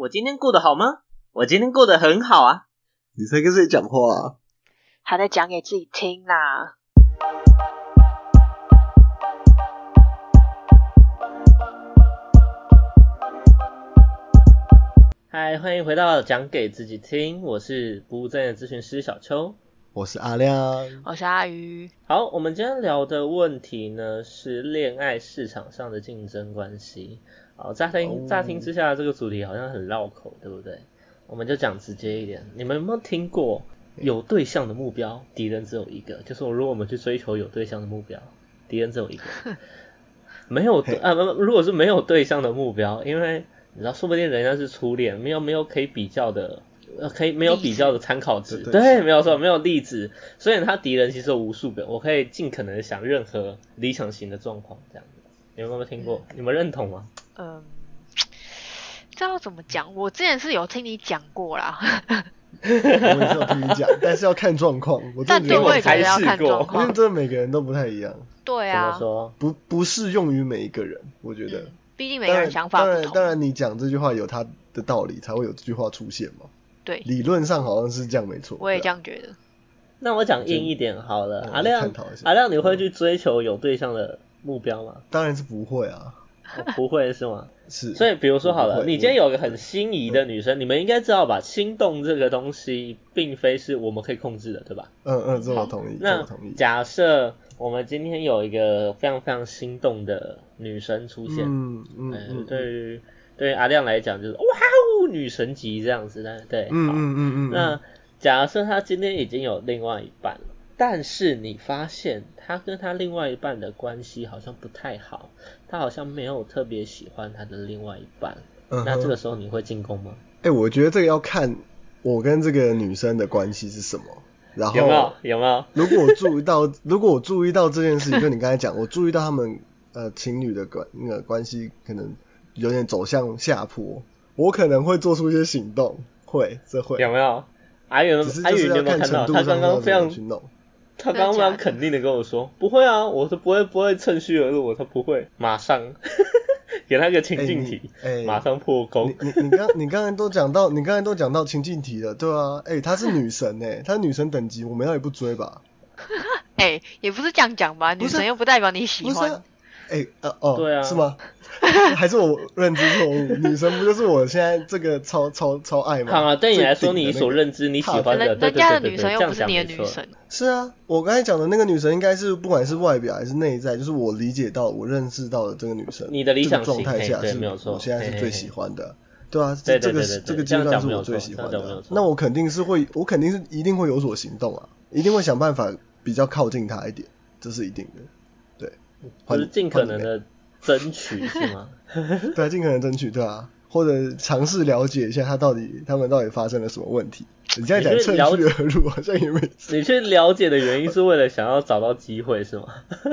我今天过得好吗？我今天过得很好啊。你在跟谁讲话啊？他在讲给自己听啦。嗨，欢迎回到讲给自己听，我是不务正业咨询师小邱。我是阿亮。我是阿鱼。好，我们今天聊的问题呢是恋爱市场上的竞争关系。好，乍听乍听之下，这个主题好像很绕口，对不对？我们就讲直接一点，你们有没有听过有对象的目标，敌人只有一个？就是如果我们去追求有对象的目标，敌人只有一个。没有啊，不，如果是没有对象的目标，因为你知道，说不定人家是初恋，没有没有可以比较的，呃，可以没有比较的参考值，对，没有错，没有例子，所以他敌人其实有无数个，我可以尽可能想任何理想型的状况，这样。子，你们有没有听过？你们认同吗？嗯。这要怎么讲？我之前是有听你讲过啦。我也是有听你讲，但是要看状况。但对我也觉得要看状况，因为这每个人都不太一样。对啊。怎么说？不不适用于每一个人，我觉得。毕竟每个人想法不同。当然，当然，你讲这句话有他的道理，才会有这句话出现嘛。对。理论上好像是这样，没错。我也这样觉得。那我讲硬一点好了，阿亮，阿亮，你会去追求有对象的目标吗？当然是不会啊。不会是吗？是，所以比如说好了，你今天有个很心仪的女生，你们应该知道吧？心动这个东西，并非是我们可以控制的，对吧？嗯嗯，这我同意。那假设我们今天有一个非常非常心动的女生出现，嗯嗯，对于对于阿亮来讲，就是哇哦，女神级这样子的，对，嗯嗯嗯嗯。那假设他今天已经有另外一半了。但是你发现他跟他另外一半的关系好像不太好，他好像没有特别喜欢他的另外一半，那这个时候你会进攻吗？哎，我觉得这个要看我跟这个女生的关系是什么，然后有没有有没有？如果我注意到，如果我注意到这件事情，就你刚才讲，我注意到他们呃情侣的关那个关系可能有点走向下坡，我可能会做出一些行动，会这会有没有？阿宇阿宇有没有看到他刚刚非常。他刚刚肯定的跟我说，不会啊，我是不会不会趁虚而入，我他不会马上 给他个情境题，马上破功。你你刚你刚才都讲到，你刚才都讲到情境题了，对啊，哎，她是女神哎，她女神等级，我们要也不追吧？哎，也不是这样讲吧，女神又不代表你喜欢。哎呃哦，对啊，是吗？还是我认知错误？女神不就是我现在这个超超超爱吗？好啊，对你来说，你所认知你喜欢的，人家的女神又不是你的女神。是啊，我刚才讲的那个女神，应该是不管是外表还是内在，就是我理解到、我认识到的这个女神。你的理想状态下是没有错，我现在是最喜欢的，对啊，这个这个阶段是我最喜欢的。那我肯定是会，我肯定是一定会有所行动啊，一定会想办法比较靠近她一点，这是一定的。对，就是尽可能的。争取是吗？对，尽可能争取，对啊，或者尝试了解一下他到底他们到底发生了什么问题。你现在讲趁虚而入，好像也没。你去了解的原因是为了想要找到机会是吗？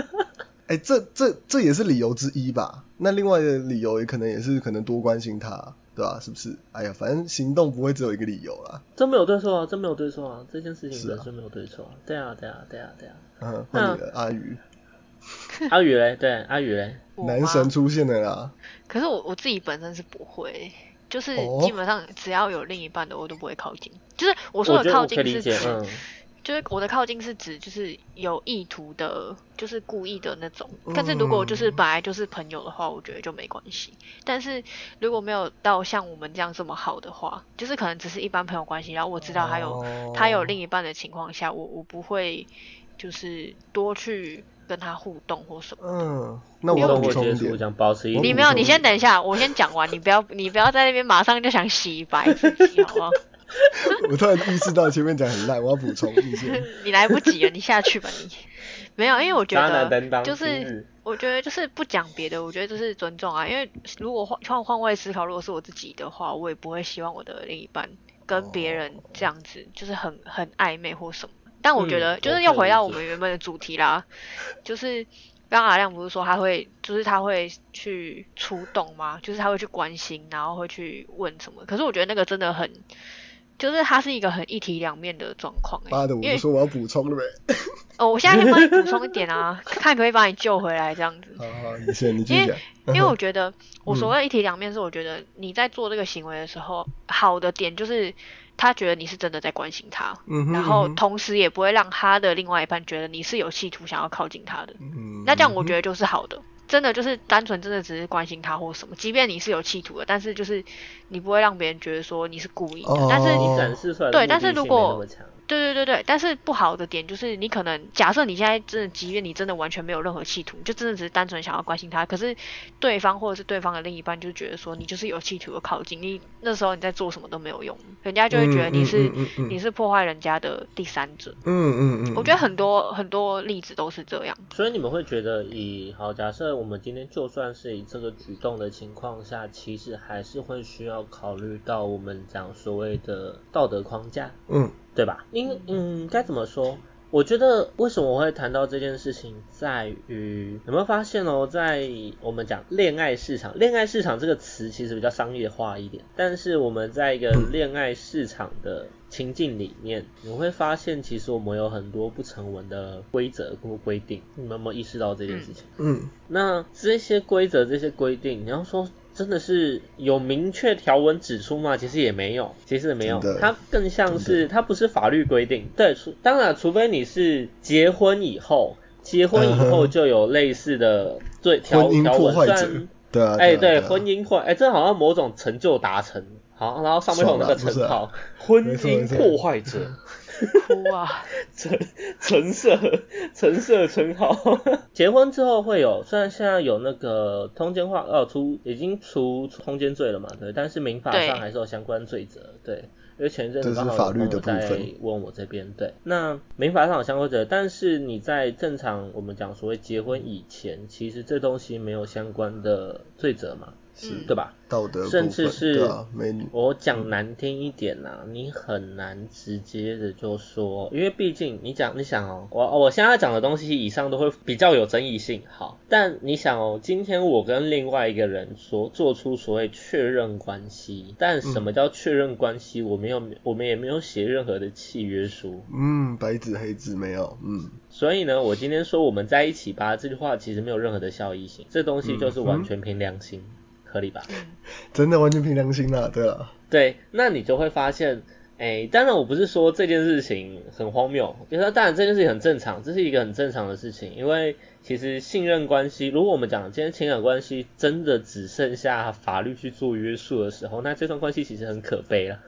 哎，这这这也是理由之一吧？那另外的理由也可能也是可能多关心他，对吧？是不是？哎呀，反正行动不会只有一个理由啦。真没有对错啊，真没有对错啊，这件事情本身没有对错。对啊，对啊，对啊，对啊。嗯，换你了，阿鱼。阿宇嘞，对阿宇嘞，男神出现了啦。可是我我自己本身是不会，就是基本上只要有另一半的我都不会靠近。就是我说的靠近是指，就是我的靠近是指就是有意图的，就是故意的那种。但是如果就是本来就是朋友的话，我觉得就没关系。但是如果没有到像我们这样这么好的话，就是可能只是一般朋友关系，然后我知道他有他有另一半的情况下，我我不会就是多去。跟他互动或什么？嗯，那我我结束讲保持一你没有，你先等一下，我先讲完，你不要你不要在那边马上就想洗白自己，好不好？我突然意识到前面讲很烂，我要补充一下。你来不及了，你下去吧你。没有，因为我觉得就是我觉得就是不讲别的，我觉得这是尊重啊。因为如果换换换位思考，如果是我自己的话，我也不会希望我的另一半跟别人这样子，就是很很暧昧或什么。但我觉得，就是又回到我们原本的主题啦，就是刚刚阿亮不是说他会，就是他会去出动吗？就是他会去关心，然后会去问什么？可是我觉得那个真的很，就就是它是一个很一体两面的状况。妈的，我就说我要补充了呗。哦，我现在先帮你补充一点啊，看可不可以把你救回来这样子。好好，你先，你继续讲。因为我觉得，我所谓一体两面是，我觉得你在做这个行为的时候，好的点就是他觉得你是真的在关心他，然后同时也不会让他的另外一半觉得你是有企图想要靠近他的。那这样我觉得就是好的。真的就是单纯真的只是关心他或什么，即便你是有企图的，但是就是你不会让别人觉得说你是故意的。但是你展示出来对，但是如果对对对对，但是不好的点就是你可能假设你现在真的，即便你真的完全没有任何企图，就真的只是单纯想要关心他，可是对方或者是对方的另一半就觉得说你就是有企图的靠近，你那时候你在做什么都没有用，人家就会觉得你是你是破坏人家的第三者。嗯嗯嗯。我觉得很多很多例子都是这样。所以你们会觉得以好假设我们今天就算是以这个举动的情况下，其实还是会需要考虑到我们讲所谓的道德框架。嗯。对吧？因嗯，该怎么说？我觉得为什么我会谈到这件事情，在于有没有发现哦，在我们讲恋爱市场，恋爱市场这个词其实比较商业化一点，但是我们在一个恋爱市场的情境里面，你会发现其实我们有很多不成文的规则或规定，你们有没有意识到这件事情？嗯，那这些规则、这些规定，你要说。真的是有明确条文指出吗？其实也没有，其实也没有，它更像是它不是法律规定。对，除当然，除非你是结婚以后，结婚以后就有类似的对条条文，虽然对啊，哎对，婚姻破哎，这好像某种成就达成，好，然后上面有那个称号，婚姻破坏者。哭啊！橙橙色橙色称号，结婚之后会有，虽然现在有那个通奸化，哦，出已经除通奸罪了嘛，对，但是民法上还是有相关罪责，对，因为前一阵子刚好有在问我这边，对，那民法上有相关罪，但是你在正常我们讲所谓结婚以前，其实这东西没有相关的罪责嘛。是，对吧？道德，甚至是我讲难听一点呐，你很难直接的就说，因为毕竟你讲，你想哦，我我现在讲的东西以上都会比较有争议性，好，但你想哦，今天我跟另外一个人所做出所谓确认关系，但什么叫确认关系？我没有，我们也没有写任何的契约书，嗯，白纸黑字没有，嗯，所以呢，我今天说我们在一起吧，这句话其实没有任何的效益性，这东西就是完全凭良心。合理吧？真的完全凭良心啦，对啊。对，那你就会发现，哎，当然我不是说这件事情很荒谬，就是当然这件事情很正常，这是一个很正常的事情，因为其实信任关系，如果我们讲今天情感关系真的只剩下法律去做约束的时候，那这段关系其实很可悲了。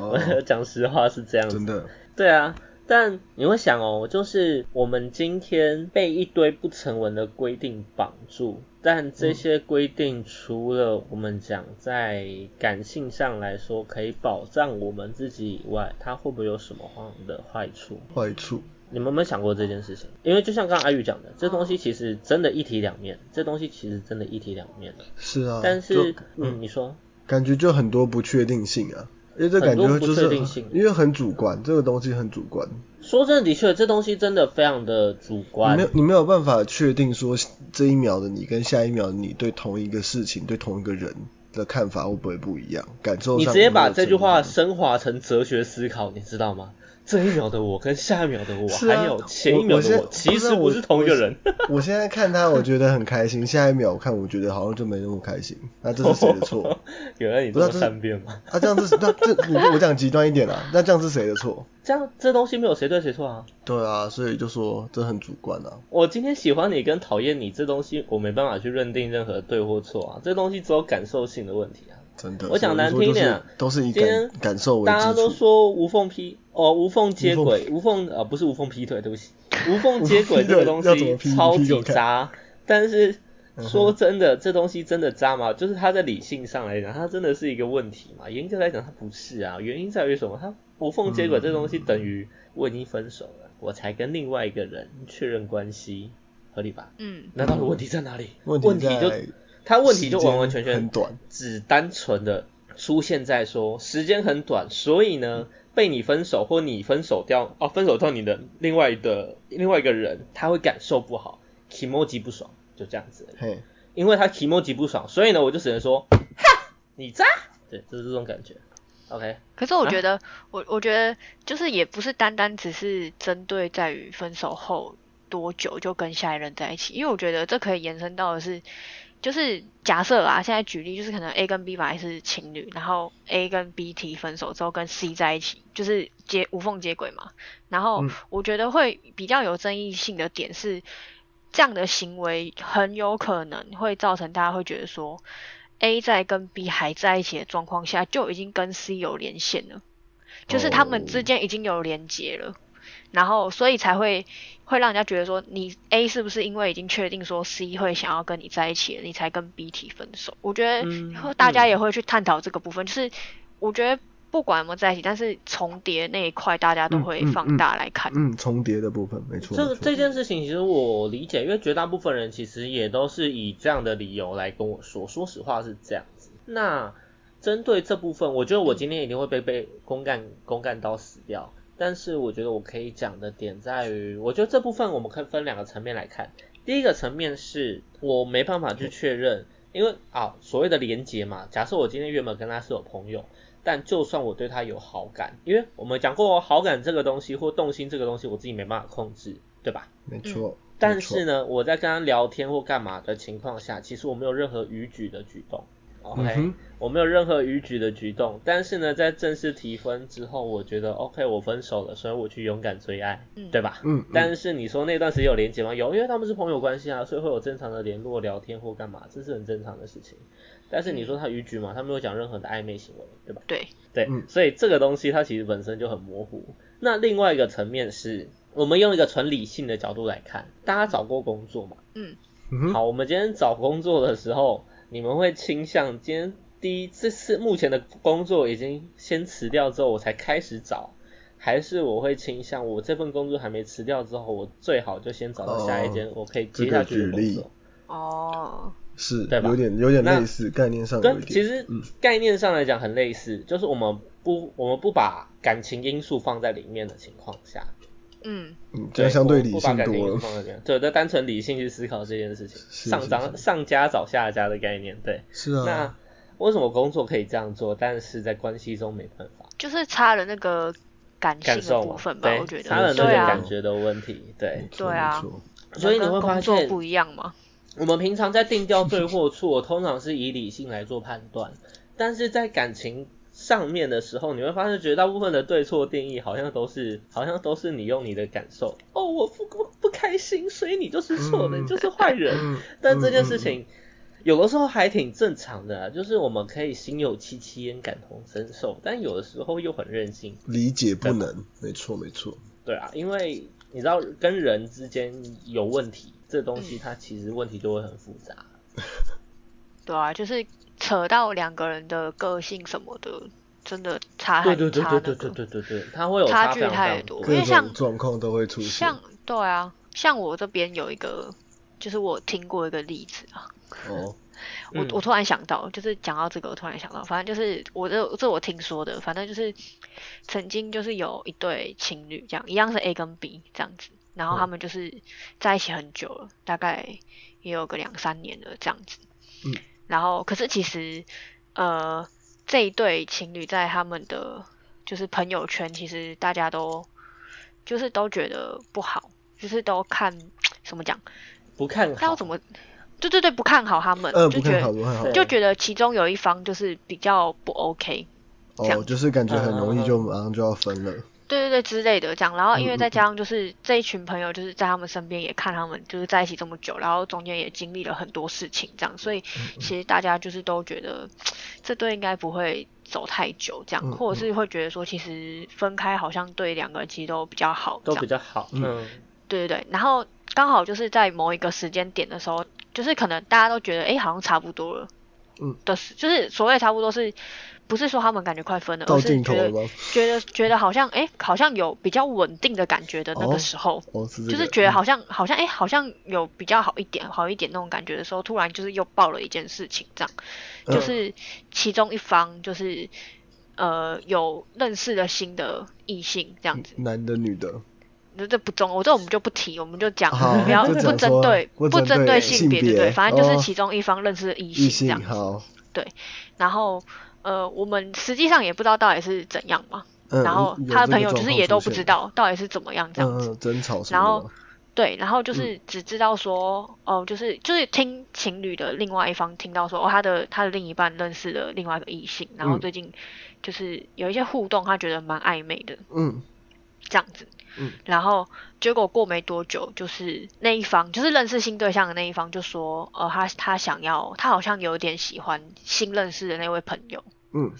我 讲实话是这样子。真的。对啊。但你会想哦，就是我们今天被一堆不成文的规定绑住，但这些规定除了我们讲在感性上来说可以保障我们自己以外，它会不会有什么样的坏处？坏处？你们有没有想过这件事情？因为就像刚刚阿宇讲的，这东西其实真的一体两面，这东西其实真的一体两面的。是啊。但是，嗯，你说？感觉就很多不确定性啊。因为这感觉就是，因为很主观，这个东西很主观。说真的，的确，这东西真的非常的主观。你没有，你没有办法确定说这一秒的你跟下一秒的你对同一个事情、对同一个人的看法会不会不一样，感受。你直接把这句话升华成哲学思考，你知道吗？这一秒的我跟下一秒的我，还有前一秒的我，其实不是同一个人。我现在看他，我觉得很开心；下一秒我看，我觉得好像就没那么开心。那这是谁的错？原来你这么善变吗？啊，这样子，那这我讲极端一点啊，那这样是谁的错？这样这东西没有谁对谁错啊。对啊，所以就说这很主观啊。我今天喜欢你跟讨厌你，这东西我没办法去认定任何对或错啊。这东西只有感受性的问题啊。真的，我讲难听一点，都是以感感受为大家都说无缝劈哦，无缝接轨，无缝呃不是无缝劈腿，对不起，无缝接轨这个东西超级渣。但是说真的，这东西真的渣吗？就是它在理性上来讲，它真的是一个问题嘛？严格来讲，它不是啊。原因在于什么？它无缝接轨这东西等于我已经分手了，我才跟另外一个人确认关系，合理吧？嗯。难道问题在哪里？问题就。他问题就完完全全只单纯的出现在说时间很短，所以呢被你分手或你分手掉哦分手掉你的另外的另外一个人他会感受不好，emoji 不爽就这样子。嘿，因为他 emoji 不爽，所以呢我就只能说哈你渣，对，就是这种感觉。OK。可是我觉得，我我觉得就是也不是单单只是针对在于分手后多久就跟下一任在一起，因为我觉得这可以延伸到的是，就是假设啊，现在举例就是可能 A 跟 B 本来是情侣，然后 A 跟 B 提分手之后跟 C 在一起，就是接无缝接轨嘛。然后我觉得会比较有争议性的点是，这样的行为很有可能会造成大家会觉得说。A 在跟 B 还在一起的状况下，就已经跟 C 有连线了，就是他们之间已经有连接了，然后所以才会会让人家觉得说，你 A 是不是因为已经确定说 C 会想要跟你在一起了，你才跟 B 提分手？我觉得大家也会去探讨这个部分，就是我觉得。不管有没有在一起，但是重叠那一块大家都会放大来看。嗯，重叠的部分没错。这这件事情其实我理解，因为绝大部分人其实也都是以这样的理由来跟我说。说实话是这样子。那针对这部分，我觉得我今天一定会被被公干公干到死掉。但是我觉得我可以讲的点在于，我觉得这部分我们可以分两个层面来看。第一个层面是我没办法去确认，因为啊所谓的连接嘛，假设我今天原本跟他是有朋友。但就算我对他有好感，因为我们讲过好感这个东西或动心这个东西，我自己没办法控制，对吧？没错。但是呢，我在跟他聊天或干嘛的情况下，其实我没有任何逾矩的举动。OK，我没有任何逾矩的举动，但是呢，在正式提分之后，我觉得 OK，我分手了，所以我去勇敢追爱，对吧？嗯。但是你说那段时间有连接吗？有，因为他们是朋友关系啊，所以会有正常的联络、聊天或干嘛，这是很正常的事情。但是你说他逾矩嘛？他没有讲任何的暧昧行为，对吧？对。对，所以这个东西它其实本身就很模糊。那另外一个层面是，我们用一个纯理性的角度来看，大家找过工作嘛？嗯。好，我们今天找工作的时候，你们会倾向今天。第一，这是目前的工作已经先辞掉之后，我才开始找，还是我会倾向我这份工作还没辞掉之后，我最好就先找到下一间我可以接下去的工作。哦，是，对吧？有点有点类似，概念上跟。其实概念上来讲很类似，就是我们不我们不把感情因素放在里面的情况下，嗯嗯，这样相对理性多了。对，就单纯理性去思考这件事情，上张上家找下家的概念，对，是啊。那为什么工作可以这样做，但是在关系中没办法？就是差了那个感性的部分吧，我觉得差了那个感觉的问题，对，对啊，所以你会发现不一样吗？我们平常在定调对或错，通常是以理性来做判断，但是在感情上面的时候，你会发现绝大部分的对错定义好像都是，好像都是你用你的感受，哦，我不不不开心，所以你就是错的，你就是坏人，但这件事情。有的时候还挺正常的，就是我们可以心有戚戚焉，感同身受，但有的时候又很任性，理解不能，没错没错。对啊，因为你知道跟人之间有问题，这东西它其实问题就会很复杂。对啊，就是扯到两个人的个性什么的，真的差很差对对对对对对对对，他会有差距太多，因为像状况都会出现。像对啊，像我这边有一个，就是我听过一个例子啊。哦，我我突然想到，就是讲到这个，我突然想到，反正就是我这这我听说的，反正就是曾经就是有一对情侣这样，一样是 A 跟 B 这样子，然后他们就是在一起很久了，大概也有个两三年了这样子。嗯，然后可是其实呃这一对情侣在他们的就是朋友圈，其实大家都就是都觉得不好，就是都看怎么讲不看好怎么。对对对，不看好他们，就觉得就觉得其中有一方就是比较不 OK，这样就是感觉很容易就马上就要分了。对对对之类的这样，然后因为再加上就是这一群朋友就是在他们身边也看他们就是在一起这么久，然后中间也经历了很多事情这样，所以其实大家就是都觉得这对应该不会走太久这样，或者是会觉得说其实分开好像对两个人其实都比较好，都比较好。嗯，对对对，然后刚好就是在某一个时间点的时候。就是可能大家都觉得，哎，好像差不多了，嗯，的是，就是所谓差不多是，不是说他们感觉快分了，而是觉得觉得觉得好像，哎，好像有比较稳定的感觉的那个时候，就是觉得好像好像，哎，好像有比较好一点，好一点那种感觉的时候，突然就是又爆了一件事情，这样，就是其中一方就是呃有认识了新的异性，这样子，男的女的。这这不重，我这我们就不提，我们就讲，不要不针对不针对性别，对对，反正就是其中一方认识异性这样子，对，然后呃，我们实际上也不知道到底是怎样嘛。然后他的朋友就是也都不知道到底是怎么样这样子。争吵然后对，然后就是只知道说，哦，就是就是听情侣的另外一方听到说，哦，他的他的另一半认识了另外一个异性，然后最近就是有一些互动，他觉得蛮暧昧的。嗯。这样子。嗯。然后结果过没多久，就是那一方，就是认识新对象的那一方就说，呃，他他想要，他好像有点喜欢新认识的那位朋友。嗯。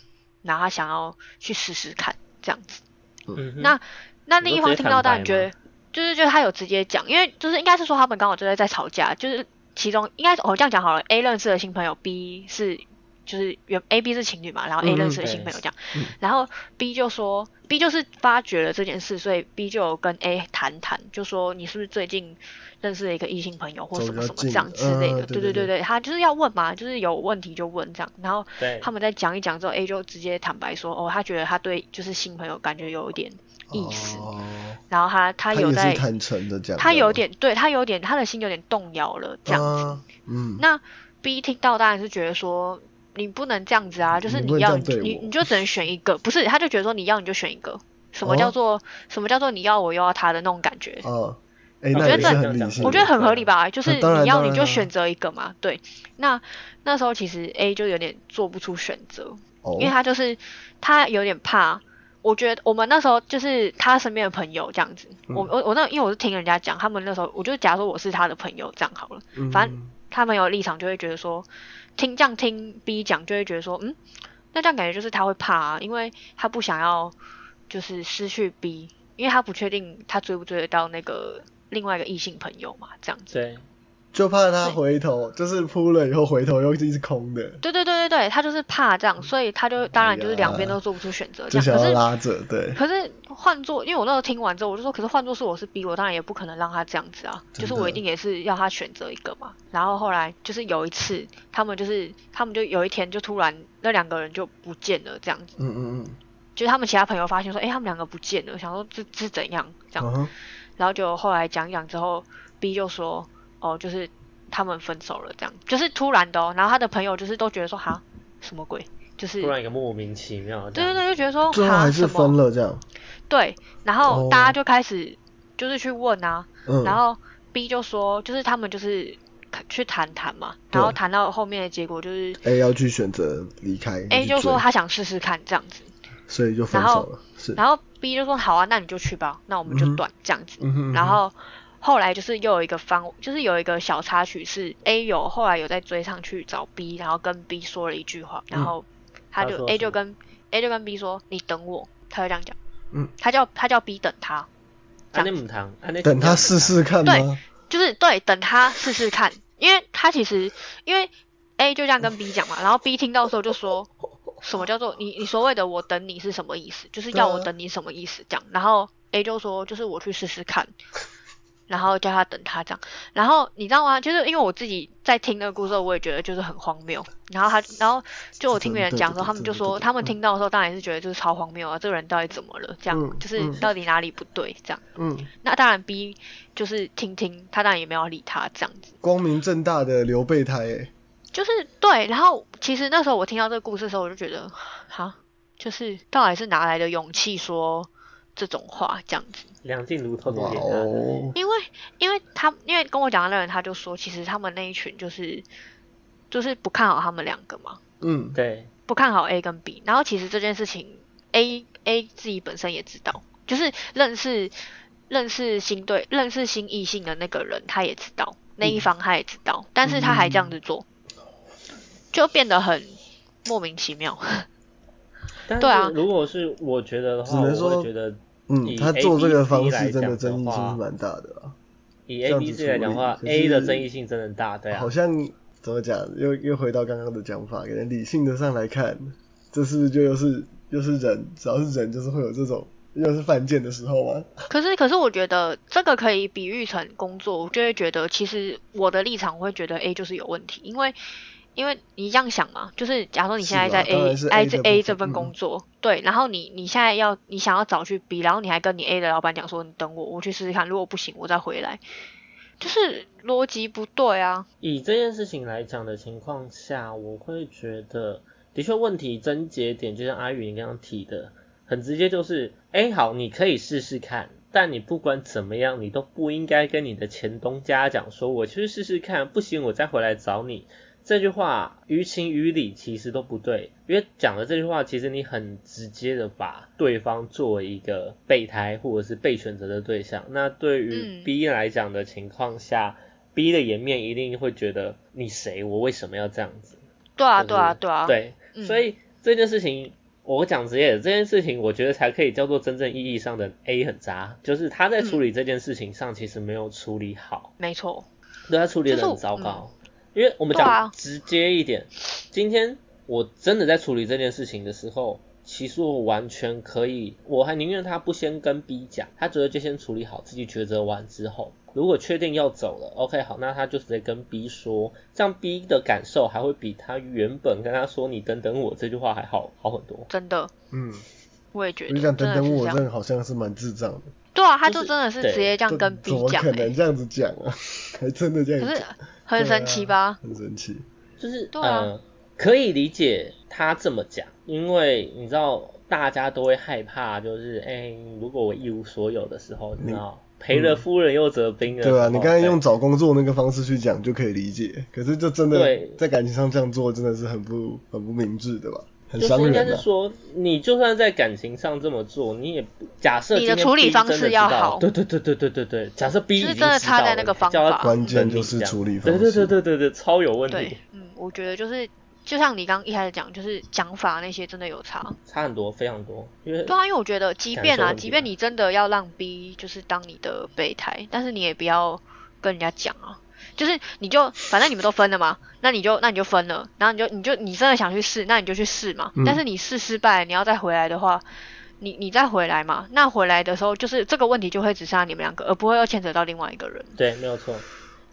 然后他想要去试试看。这样子，嗯，那那另一方听到当然觉得，就是就是他有直接讲，因为就是应该是说他们刚好就在在吵架，就是其中应该我这样讲好了，A 认识的新朋友，B 是就是原 A B 是情侣嘛，然后 A 认识了新朋友这样，然后 B 就说 B 就是发觉了这件事，所以 B 就有跟 A 谈谈，就说你是不是最近。认识了一个异性朋友或什么什么这样之类的，对对对对，他就是要问嘛，就是有问题就问这样，然后他们在讲一讲之后，A 就直接坦白说，哦，他觉得他对就是新朋友感觉有一点意思，然后他他有在坦诚的讲，他有点对他有点他的心有点动摇了这样子，嗯，那 B 听到当然是觉得说你不能这样子啊，就是你要你你就只能选一个，不是他就觉得说你要你就选一个，什么叫做什么叫做你要我又要他的那种感觉，我觉得这很我觉得很合理吧，就是你要你就选择一个嘛，对。那那时候其实 A 就有点做不出选择，因为他就是他有点怕。我觉得我们那时候就是他身边的朋友这样子，我我我那因为我是听人家讲，他们那时候我就假如说我是他的朋友这样好了，反正他们有立场就会觉得说，听这样听 B 讲就会觉得说，嗯，那这样感觉就是他会怕啊，因为他不想要就是失去 B，因为他不确定他追不追得到那个。另外一个异性朋友嘛，这样子。对。就怕他回头，就是扑了以后回头又是空的。对对对对对，他就是怕这样，所以他就当然就是两边都做不出选择。就想要拉着，对。可是换做，因为我那时候听完之后，我就说，可是换做是我是 B，我，当然也不可能让他这样子啊，就是我一定也是要他选择一个嘛。然后后来就是有一次，他们就是他们就有一天就突然那两个人就不见了，这样子。嗯嗯嗯。就是他们其他朋友发现说，哎，他们两个不见了，想说这这是怎样这样。然后就后来讲讲之后，B 就说，哦，就是他们分手了，这样，就是突然的哦。然后他的朋友就是都觉得说，哈，什么鬼？就是突然一个莫名其妙。对对对，就觉得说，最后还是分了这样。对，然后大家就开始就是去问啊，然后 B 就说，就是他们就是去谈谈嘛，然后谈到后面的结果就是 A 要去选择离开，A 就说他想试试看这样子。所以就分手了，是。然后 B 就说好啊，那你就去吧，那我们就断这样子。然后后来就是又有一个方，就是有一个小插曲是 A 有后来有在追上去找 B，然后跟 B 说了一句话，然后他就 A 就跟 A 就跟 B 说你等我，他就这样讲。嗯。他叫他叫 B 等他。等他试试看吗？对，就是对，等他试试看，因为他其实因为 A 就这样跟 B 讲嘛，然后 B 听到时候就说。什么叫做你你所谓的我等你是什么意思？就是要我等你什么意思？这样，然后 A 就说就是我去试试看，然后叫他等他这样，然后你知道吗？就是因为我自己在听那个故事，我也觉得就是很荒谬。然后他，然后就我听别人讲的时候，他们就说他们听到的时候当然是觉得就是超荒谬啊，这个人到底怎么了？这样，就是到底哪里不对？这样，嗯，那当然 B 就是听听，他当然也没有理他这样子，光明正大的留备胎诶。就是对，然后其实那时候我听到这个故事的时候，我就觉得，哈，就是到底是哪来的勇气说这种话这样子？梁静茹偷偷点因为因为他因为跟我讲的那人他就说，其实他们那一群就是就是不看好他们两个嘛。嗯，对，不看好 A 跟 B。然后其实这件事情，A A 自己本身也知道，就是认识认识新对认识新异性的那个人，他也知道那一方他也知道，但是他还这样子做。就变得很莫名其妙。对啊，如果是我觉得的话，我会觉得，嗯，他做这个方式真的争议性是蛮大的啊。以 A、B、C 来讲的话，A 的争议性真的大，对啊。好像怎么讲，又又回到刚刚的讲法，可能理性的上来看，这是不是就又是又是人，只要是人就是会有这种又是犯贱的时候吗？可是可是我觉得这个可以比喻成工作，我就会觉得其实我的立场我会觉得 A 就是有问题，因为。因为你这样想嘛，就是假如说你现在在 A A 这 A 这份工作，对，然后你你现在要你想要找去 B，然后你还跟你 A 的老板讲说你等我，我去试试看，如果不行我再回来，就是逻辑不对啊。以这件事情来讲的情况下，我会觉得的确问题症结点就像阿宇你刚刚提的，很直接就是，哎好，你可以试试看，但你不管怎么样，你都不应该跟你的前东家讲说，我去试试看，不行我再回来找你。这句话于情于理其实都不对，因为讲的这句话，其实你很直接的把对方作为一个备胎或者是被选择的对象。那对于 B 来讲的情况下，B 的颜面一定会觉得你谁，我为什么要这样子？对啊，对啊，对啊。对，所以这件事情我讲职业，这件事情我觉得才可以叫做真正意义上的 A 很渣，就是他在处理这件事情上其实没有处理好。没错。对他处理的很糟糕。因为我们讲直接一点，今天我真的在处理这件事情的时候，其实我完全可以，我还宁愿他不先跟 B 讲，他觉得就先处理好，自己抉择完之后，如果确定要走了，OK 好，那他就直接跟 B 说，这样 B 的感受还会比他原本跟他说你等等我这句话还好好很多。真的，嗯，我也觉得。你想等等我，真的好像是蛮智障的。对啊，他就真的是直接这样跟 B 讲。怎么可能这样子讲啊？还真的这样讲。很神奇吧？很神奇，就是呃，可以理解他这么讲，因为你知道大家都会害怕，就是哎，如果我一无所有的时候，你知道赔了夫人又折兵了。对啊，你刚才用找工作那个方式去讲就可以理解，可是就真的在感情上这样做真的是很不很不明智的吧？就是应该是说，你就算在感情上这么做，你也假设你的处理方式要好。对对对对对对对，假设 B 已经真的差在那个方法，关键就是处理方式。对对对对对对，超有问题。对，嗯，我觉得就是就像你刚一开始讲，就是讲法那些真的有差，差很多，非常多。因为对啊，因为我觉得，即便啊，即便你真的要让 B 就是当你的备胎，但是你也不要跟人家讲啊。就是你就反正你们都分了嘛，那你就那你就分了，然后你就你就你真的想去试，那你就去试嘛。但是你试失败，你要再回来的话，你你再回来嘛。那回来的时候，就是这个问题就会只剩下你们两个，而不会又牵扯到另外一个人。对，没有错。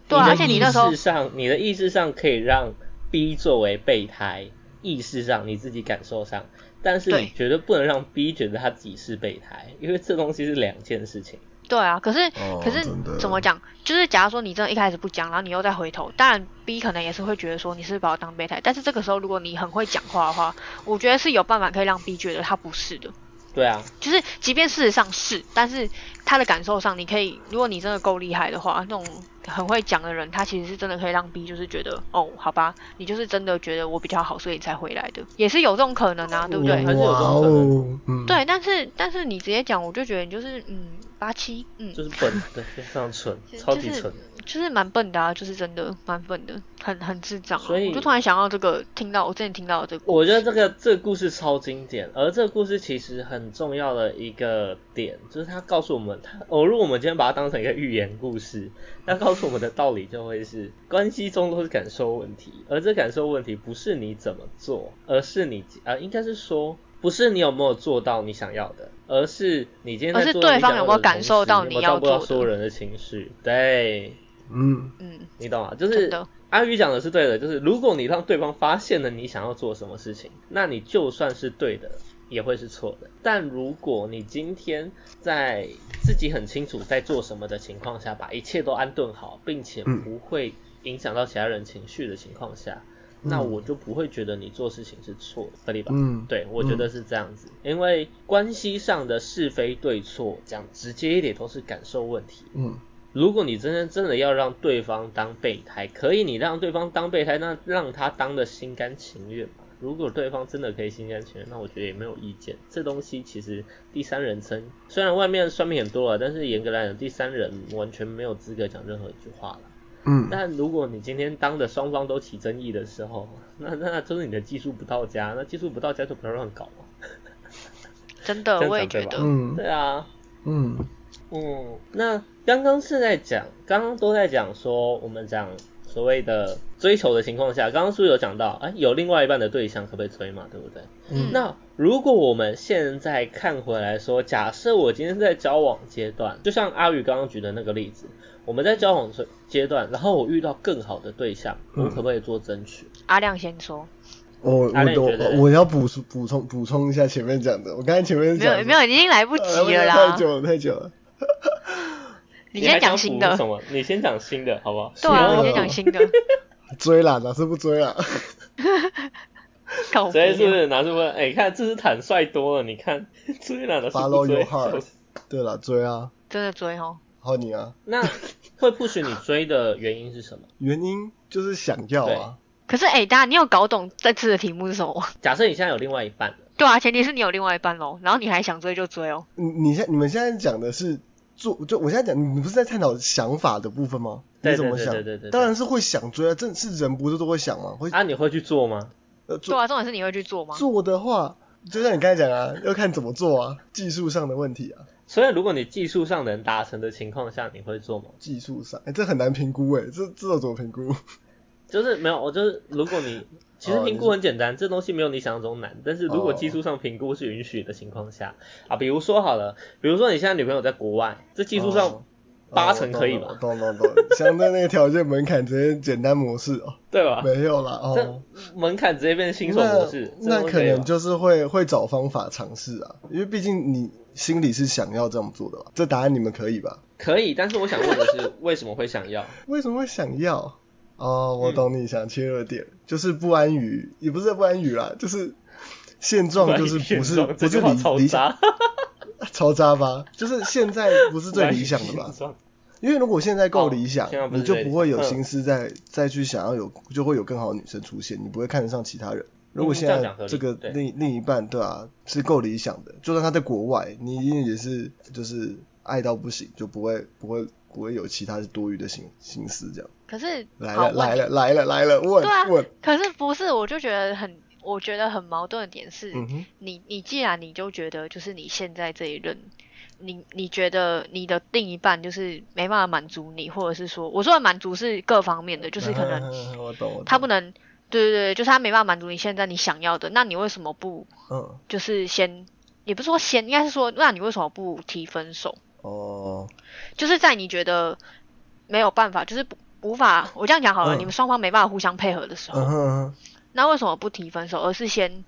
对，而且你那时候上你的意识上可以让 B 作为备胎，意识上你自己感受上，但是你绝对不能让 B 觉得他自己是备胎，因为这东西是两件事情。对啊，可是可是怎么讲？就是假如说你真的一开始不讲，然后你又再回头，当然 B 可能也是会觉得说你是把我当备胎。但是这个时候如果你很会讲话的话，我觉得是有办法可以让 B 觉得他不是的。对啊，就是即便事实上是，但是他的感受上，你可以，如果你真的够厉害的话，那种很会讲的人，他其实是真的可以让 B 就是觉得，哦，好吧，你就是真的觉得我比较好，所以你才回来的，也是有这种可能啊，对不对？还是有这种可能。对，但是但是你直接讲，我就觉得你就是嗯八七，嗯，就是笨，对，非常蠢，超级蠢。就是蛮笨的啊，就是真的蛮笨的，很很智障。所以我就突然想到这个，听到我之前听到这个，我觉得这个这个故事超经典，而这个故事其实很重要的一个点，就是它告诉我们，它哦，如果我们今天把它当成一个寓言故事，它告诉我们的道理就会是，关系中都是感受问题，而这感受问题不是你怎么做，而是你啊，应该是说。不是你有没有做到你想要的，而是你今天在做对方有没有感受到你要做所有人的情绪，对。嗯嗯，你懂吗？就是阿宇讲的是对的，就是如果你让对方发现了你想要做什么事情，那你就算是对的，也会是错的。但如果你今天在自己很清楚在做什么的情况下，把一切都安顿好，并且不会影响到其他人情绪的情况下，那我就不会觉得你做事情是错的，合理吧？嗯，对，我觉得是这样子，因为关系上的是非对错，讲直接一点都是感受问题。嗯。如果你真的真的要让对方当备胎，可以你让对方当备胎，那让他当的心甘情愿嘛。如果对方真的可以心甘情愿，那我觉得也没有意见。这东西其实第三人称，虽然外面算命很多了，但是严格来讲，第三人完全没有资格讲任何一句话了。嗯。但如果你今天当的双方都起争议的时候，那那就是你的技术不到家，那技术不到家就不要乱搞嘛。真的，我也觉得。嗯。对啊。嗯。嗯，那刚刚是在讲，刚刚都在讲说，我们讲所谓的追求的情况下，刚刚是不是有讲到，哎，有另外一半的对象可不可以追嘛，对不对？嗯。那如果我们现在看回来说，假设我今天是在交往阶段，就像阿宇刚刚举的那个例子，我们在交往阶段，然后我遇到更好的对象，我可不可以做争取？阿亮先说。我我我要补充补充补充一下前面讲的，我刚才前面讲没有没有已经来不及了啦，太久了太久了。你先讲新的，什么？你先讲新的，好不好？对啊，你先讲新的。追啦，哪是不追啊？直接是不是拿出问？哎，看这是坦率多了，你看 追哪的 your heart。对了，追啊。真的追哦。好你啊。那会不许你追的原因是什么？原因就是想要啊。可是哎，大家你有搞懂这次的题目是什么？假设你现在有另外一半。对啊，前提是你有另外一半喽，然后你还想追就追哦。你你现你们现在讲的是做，就我现在讲，你不是在探讨想法的部分吗？你怎么想？对对对当然是会想追啊，这是人不是都会想吗？会啊，你会去做吗？呃，对啊，重点是你会去做吗？做的话，就像你刚才讲啊，要看怎么做啊，技术上的问题啊。所以如果你技术上能达成的情况下，你会做吗？技术上，哎，这很难评估哎，这这怎么评估？就是没有，我就是如果你。其实评估很简单，这东西没有你想象中难。但是如果技术上评估是允许的情况下啊，比如说好了，比如说你现在女朋友在国外，这技术上八成可以吧？懂懂懂，相对那个条件门槛直接简单模式哦，对吧？没有啦哦，门槛直接变新手模式，那可能就是会会找方法尝试啊，因为毕竟你心里是想要这样做的吧？这答案你们可以吧？可以，但是我想问的是，为什么会想要？为什么会想要？哦，我懂你想切入点，就是不安于，也不是不安于啦，就是现状就是不是不是理理想，超渣吧？就是现在不是最理想的吧？因为如果现在够理想，你就不会有心思再再去想要有，就会有更好的女生出现，你不会看得上其他人。如果现在这个另另一半对啊是够理想的，就算他在国外，你一定也是就是爱到不行，就不会不会。不会有其他多余的心心思这样。可是来了来了来了来了问问。可是不是，我就觉得很，我觉得很矛盾的点是，你你既然你就觉得就是你现在这一任，你你觉得你的另一半就是没办法满足你，或者是说，我说的满足是各方面的，就是可能 我懂，他不能，对对对，就是他没办法满足你现在你想要的，那你为什么不，嗯，就是先，也不是说先，应该是说，那你为什么不提分手？哦，就是在你觉得没有办法，就是无法，我这样讲好了，你们双方没办法互相配合的时候，那为什么不提分手，而是先，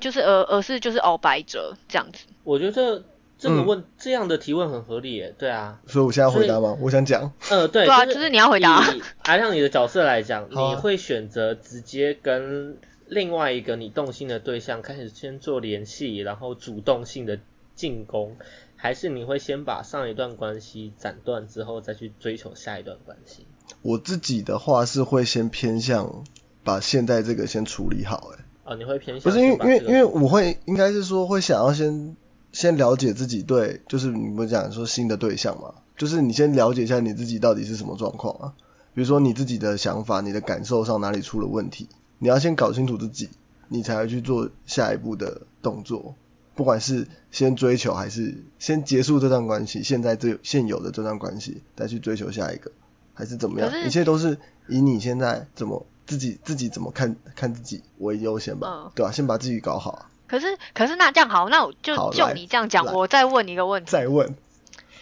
就是而而是就是熬白折这样子？我觉得这个问这样的提问很合理耶，对啊。所以我现在回答吗？我想讲，呃，对，对啊，就是你要回答。按照你的角色来讲，你会选择直接跟另外一个你动心的对象开始先做联系，然后主动性的进攻。还是你会先把上一段关系斩断之后，再去追求下一段关系？我自己的话是会先偏向把现在这个先处理好，哎。哦，你会偏向？不是因为因为因为我会应该是说会想要先先了解自己对，就是你们讲说新的对象嘛，就是你先了解一下你自己到底是什么状况啊？比如说你自己的想法、你的感受上哪里出了问题，你要先搞清楚自己，你才会去做下一步的动作。不管是先追求还是先结束这段关系，现在这现有的这段关系再去追求下一个，还是怎么样？一切都是以你现在怎么自己自己怎么看看自己为优先吧，对吧？先把自己搞好。可是可是那这样好，那我就就你这样讲，我再问你一个问题。再问。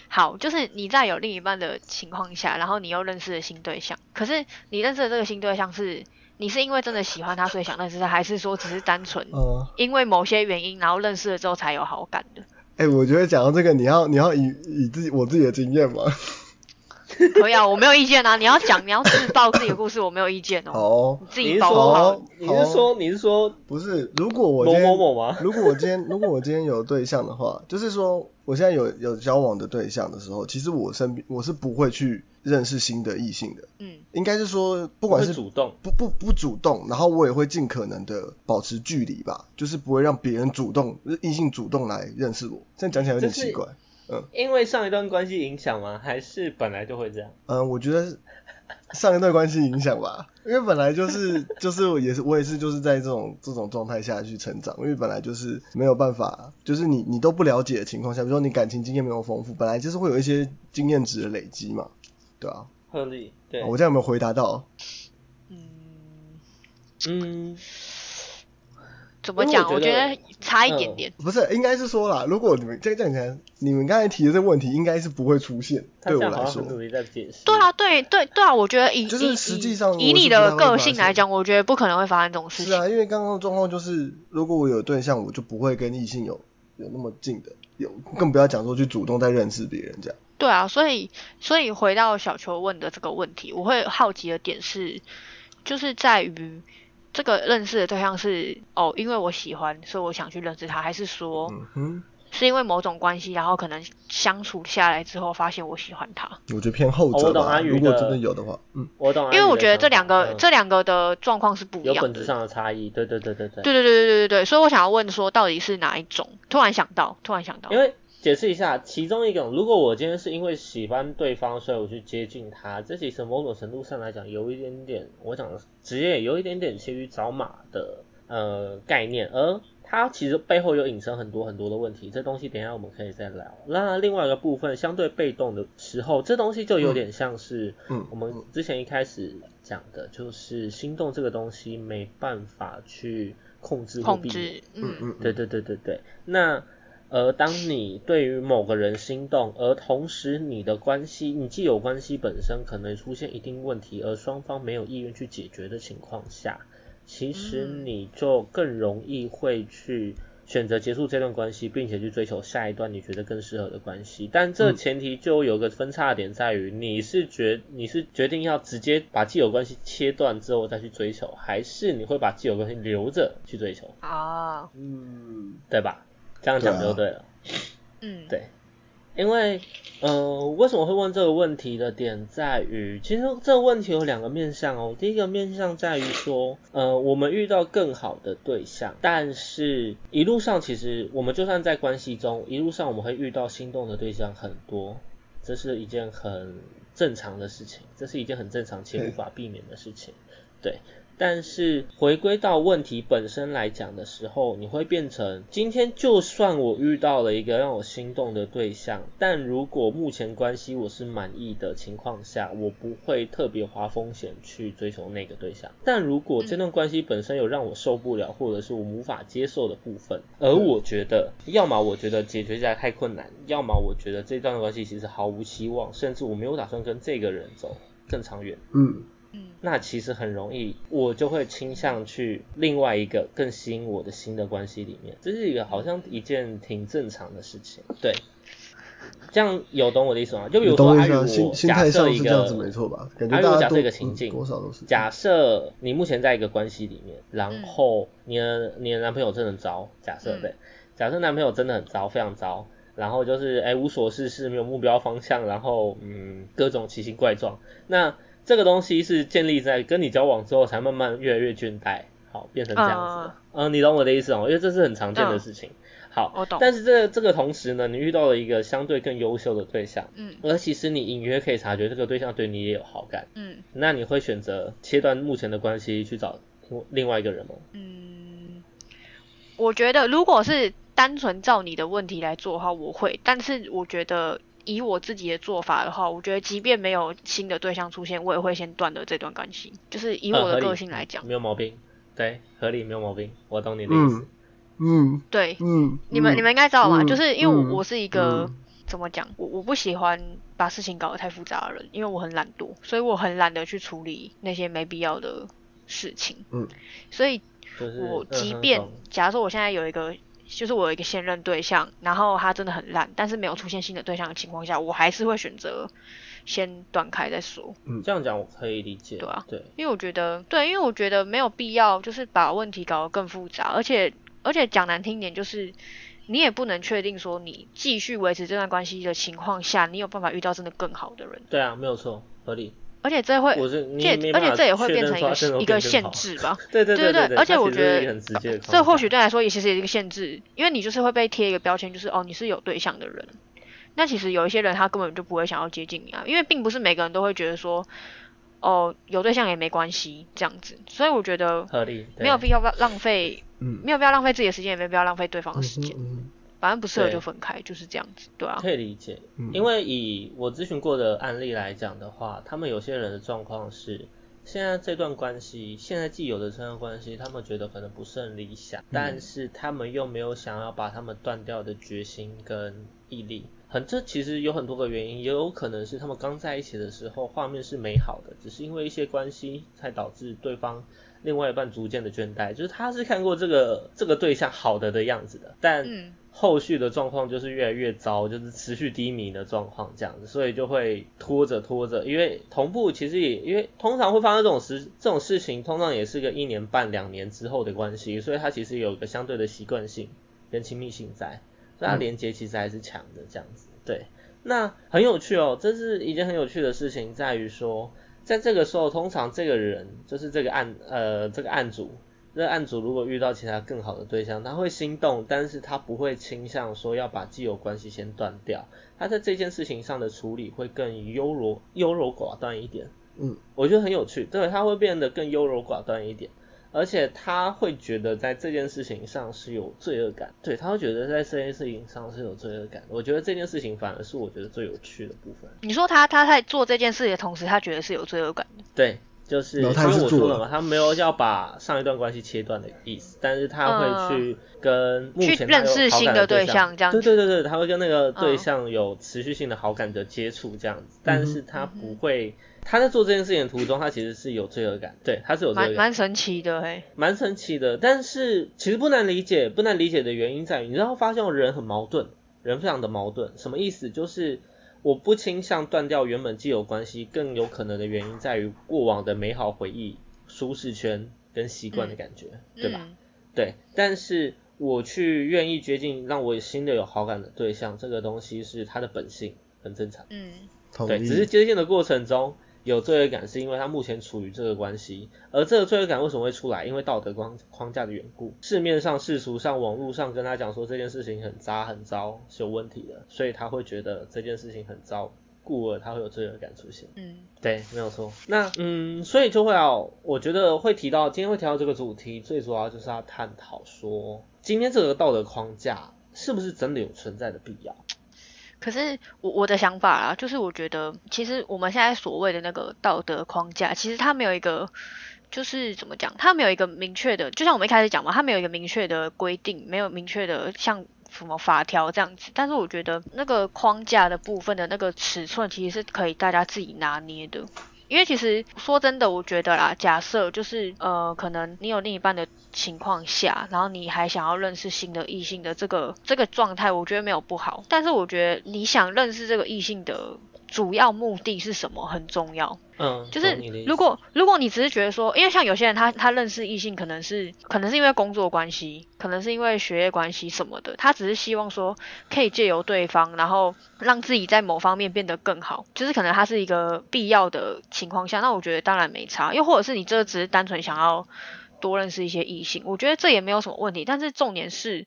好，就是你在有另一半的情况下，然后你又认识了新对象，可是你认识的这个新对象是。你是因为真的喜欢他，所以想认识他，还是说只是单纯因为某些原因，然后认识了之后才有好感的？哎，我觉得讲到这个，你要你要以以自己我自己的经验吗？可以啊，我没有意见啊。你要讲，你要自爆自己的故事，我没有意见哦。哦，自己爆。你是说你是说不是？如果我某某某吗？如果我今天如果我今天有对象的话，就是说我现在有有交往的对象的时候，其实我身边我是不会去认识新的异性的。嗯，应该是说不管是主动不不不主动，然后我也会尽可能的保持距离吧，就是不会让别人主动异性主动来认识我。这样讲起来有点奇怪。嗯因为上一段关系影响吗？还是本来就会这样？嗯，我觉得上一段关系影响吧，因为本来就是 就是也是我也是就是在这种这种状态下去成长，因为本来就是没有办法，就是你你都不了解的情况下，比如说你感情经验没有丰富，本来就是会有一些经验值的累积嘛，对啊，合理。对，我这样有没有回答到？嗯嗯。怎么讲？我觉得差一点点。不是，应该是说啦，如果你们这样讲，你们刚才提的这个问题，应该是不会出现。对我来说。对啊，对对对啊，我觉得以就是实际上以你的个性来讲，我觉得不可能会发生这种事情。是啊，因为刚刚的状况就是，如果我有对象，我就不会跟异性有有那么近的，有更不要讲说去主动再认识别人这样。对啊，所以所以回到小球问的这个问题，我会好奇的点是，就是在于。这个认识的对象是哦，因为我喜欢，所以我想去认识他，还是说，是因为某种关系，然后可能相处下来之后，发现我喜欢他。我觉得偏后者吧。如果真的有的话，嗯，我懂。因为我觉得这两个这两个的状况是不一样，有本质上的差异。对对对对对。对对对对对对对，所以我想要问说，到底是哪一种？突然想到，突然想到，因为。解释一下，其中一种，如果我今天是因为喜欢对方，所以我去接近他，这其实某种程度上来讲，有一点点，我讲职业有一点点切于找马的呃概念，而它其实背后有引申很多很多的问题，这东西等下我们可以再聊。那另外一个部分，相对被动的时候，这东西就有点像是，嗯，我们之前一开始讲的，就是心动这个东西没办法去控制或避免，嗯嗯，对对对对对，那。而当你对于某个人心动，而同时你的关系，你既有关系本身可能出现一定问题，而双方没有意愿去解决的情况下，其实你就更容易会去选择结束这段关系，并且去追求下一段你觉得更适合的关系。但这前提就有个分叉点在于，你是决你是决定要直接把既有关系切断之后再去追求，还是你会把既有关系留着去追求？啊，嗯，对吧？这样讲就对了，嗯，对，因为，呃，为什么会问这个问题的点在于，其实这个问题有两个面向哦。第一个面向在于说，呃，我们遇到更好的对象，但是一路上其实我们就算在关系中，一路上我们会遇到心动的对象很多，这是一件很正常的事情，这是一件很正常且无法避免的事情，对。但是回归到问题本身来讲的时候，你会变成今天就算我遇到了一个让我心动的对象，但如果目前关系我是满意的情况下，我不会特别花风险去追求那个对象。但如果这段关系本身有让我受不了，或者是我无法接受的部分，而我觉得要么我觉得解决起来太困难，要么我觉得这段关系其实毫无希望，甚至我没有打算跟这个人走更长远。嗯。那其实很容易，我就会倾向去另外一个更吸引我的新的关系里面，这是一个好像一件挺正常的事情。对，这样有懂我的意思吗？就比如说阿宇，我假设一个，没错吧？阿宇，假设一个情境，多少都是。假设你目前在一个关系里面，然后你的你的男朋友真的糟，假设对，假设男朋友真的很糟，非常糟，然后就是哎无所事事，没有目标方向，然后嗯各种奇形怪状，那。这个东西是建立在跟你交往之后才慢慢越来越倦怠，好变成这样子。嗯，你懂我的意思哦，因为这是很常见的事情。好，我懂。但是这这个同时呢，你遇到了一个相对更优秀的对象，嗯，而其实你隐约可以察觉这个对象对你也有好感，嗯，那你会选择切断目前的关系去找另外一个人吗？嗯，我觉得如果是单纯照你的问题来做的话，我会，但是我觉得。以我自己的做法的话，我觉得即便没有新的对象出现，我也会先断了这段关系。就是以我的个性来讲，没有毛病，对，合理，没有毛病，我懂你的意思。嗯，对，嗯，你们你们应该知道吗？就是因为我我是一个怎么讲，我我不喜欢把事情搞得太复杂的人，因为我很懒惰，所以我很懒得去处理那些没必要的事情。嗯，所以我即便假如说我现在有一个。就是我有一个现任对象，然后他真的很烂，但是没有出现新的对象的情况下，我还是会选择先断开再说。嗯，这样讲我可以理解。对啊，对，因为我觉得，对，因为我觉得没有必要，就是把问题搞得更复杂，而且而且讲难听点，就是你也不能确定说你继续维持这段关系的情况下，你有办法遇到真的更好的人。对啊，没有错，合理。而且这会，这而且这也会变成一个一个限制 吧？对对对对，而且我觉得这或许对来说也其实也是一个限制，因为你就是会被贴一个标签，就是哦你是有对象的人。那其实有一些人他根本就不会想要接近你啊，因为并不是每个人都会觉得说哦有对象也没关系这样子，所以我觉得合理，没有必要浪费，没有必要浪费自己的时间，也没必要浪费对方的时间。反正不适合就分开，就是这样子，对啊。可以理解，因为以我咨询过的案例来讲的话，他们有些人的状况是，现在这段关系，现在既有的这段关系，他们觉得可能不是很理想，但是他们又没有想要把他们断掉的决心跟毅力。很，这其实有很多个原因，也有可能是他们刚在一起的时候画面是美好的，只是因为一些关系才导致对方。另外一半逐渐的倦怠，就是他是看过这个这个对象好的的样子的，但后续的状况就是越来越糟，就是持续低迷的状况这样子，所以就会拖着拖着，因为同步其实也因为通常会发生这种事这种事情，通常也是个一年半两年之后的关系，所以它其实有一个相对的习惯性跟亲密性在，所以它连接其实还是强的这样子，对。那很有趣哦，这是一件很有趣的事情，在于说，在这个时候，通常这个人就是这个案呃这个案主，这案主如果遇到其他更好的对象，他会心动，但是他不会倾向说要把既有关系先断掉，他在这件事情上的处理会更优柔优柔寡断一点，嗯，我觉得很有趣，对，他会变得更优柔寡断一点。而且他会觉得在这件事情上是有罪恶感，对他会觉得在这件事情上是有罪恶感。我觉得这件事情反而是我觉得最有趣的部分。你说他他在做这件事的同时，他觉得是有罪恶感的。对，就是因为我说了嘛，他没有要把上一段关系切断的意思，但是他会去跟目前认识新的对象，这样对对对对，他会跟那个对象有持续性的好感的接触这样子，但是他不会。他在做这件事情的途中，他其实是有罪恶感，对，他是有罪恶感，蛮神奇的嘿，蛮神奇的。但是其实不难理解，不难理解的原因在于，你知道发现人很矛盾，人非常的矛盾，什么意思？就是我不倾向断掉原本既有关系，更有可能的原因在于过往的美好回忆、舒适圈跟习惯的感觉，对吧？对，但是我去愿意接近让我新的有好感的对象，这个东西是他的本性，很正常。嗯，对，只是接近的过程中。有罪恶感是因为他目前处于这个关系，而这个罪恶感为什么会出来？因为道德框框架的缘故，市面上、世俗上、网络上跟他讲说这件事情很渣、很糟，是有问题的，所以他会觉得这件事情很糟，故而他会有罪恶感出现。嗯，对，没有错。那嗯，所以就会要，我觉得会提到今天会提到这个主题，最主要就是要探讨说，今天这个道德框架是不是真的有存在的必要？可是我我的想法啦，就是我觉得其实我们现在所谓的那个道德框架，其实它没有一个，就是怎么讲，它没有一个明确的，就像我们一开始讲嘛，它没有一个明确的规定，没有明确的像什么法条这样子。但是我觉得那个框架的部分的那个尺寸，其实是可以大家自己拿捏的。因为其实说真的，我觉得啦，假设就是呃，可能你有另一半的情况下，然后你还想要认识新的异性的这个这个状态，我觉得没有不好。但是我觉得你想认识这个异性的。主要目的是什么很重要，嗯，就是如果如果你只是觉得说，因为像有些人他他认识异性可能是可能是因为工作关系，可能是因为学业关系什么的，他只是希望说可以借由对方，然后让自己在某方面变得更好，就是可能他是一个必要的情况下，那我觉得当然没差，又或者是你这只是单纯想要多认识一些异性，我觉得这也没有什么问题，但是重点是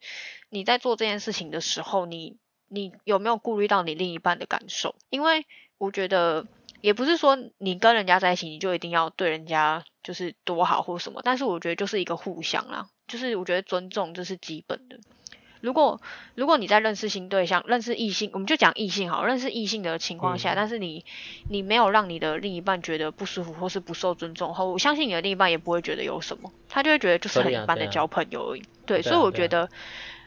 你在做这件事情的时候，你。你有没有顾虑到你另一半的感受？因为我觉得也不是说你跟人家在一起，你就一定要对人家就是多好或什么。但是我觉得就是一个互相啦，就是我觉得尊重这是基本的。如果如果你在认识新对象、认识异性，我们就讲异性好，认识异性的情况下，但是你你没有让你的另一半觉得不舒服或是不受尊重后，我相信你的另一半也不会觉得有什么，他就会觉得就是很一般的交朋友而已。对，所以我觉得。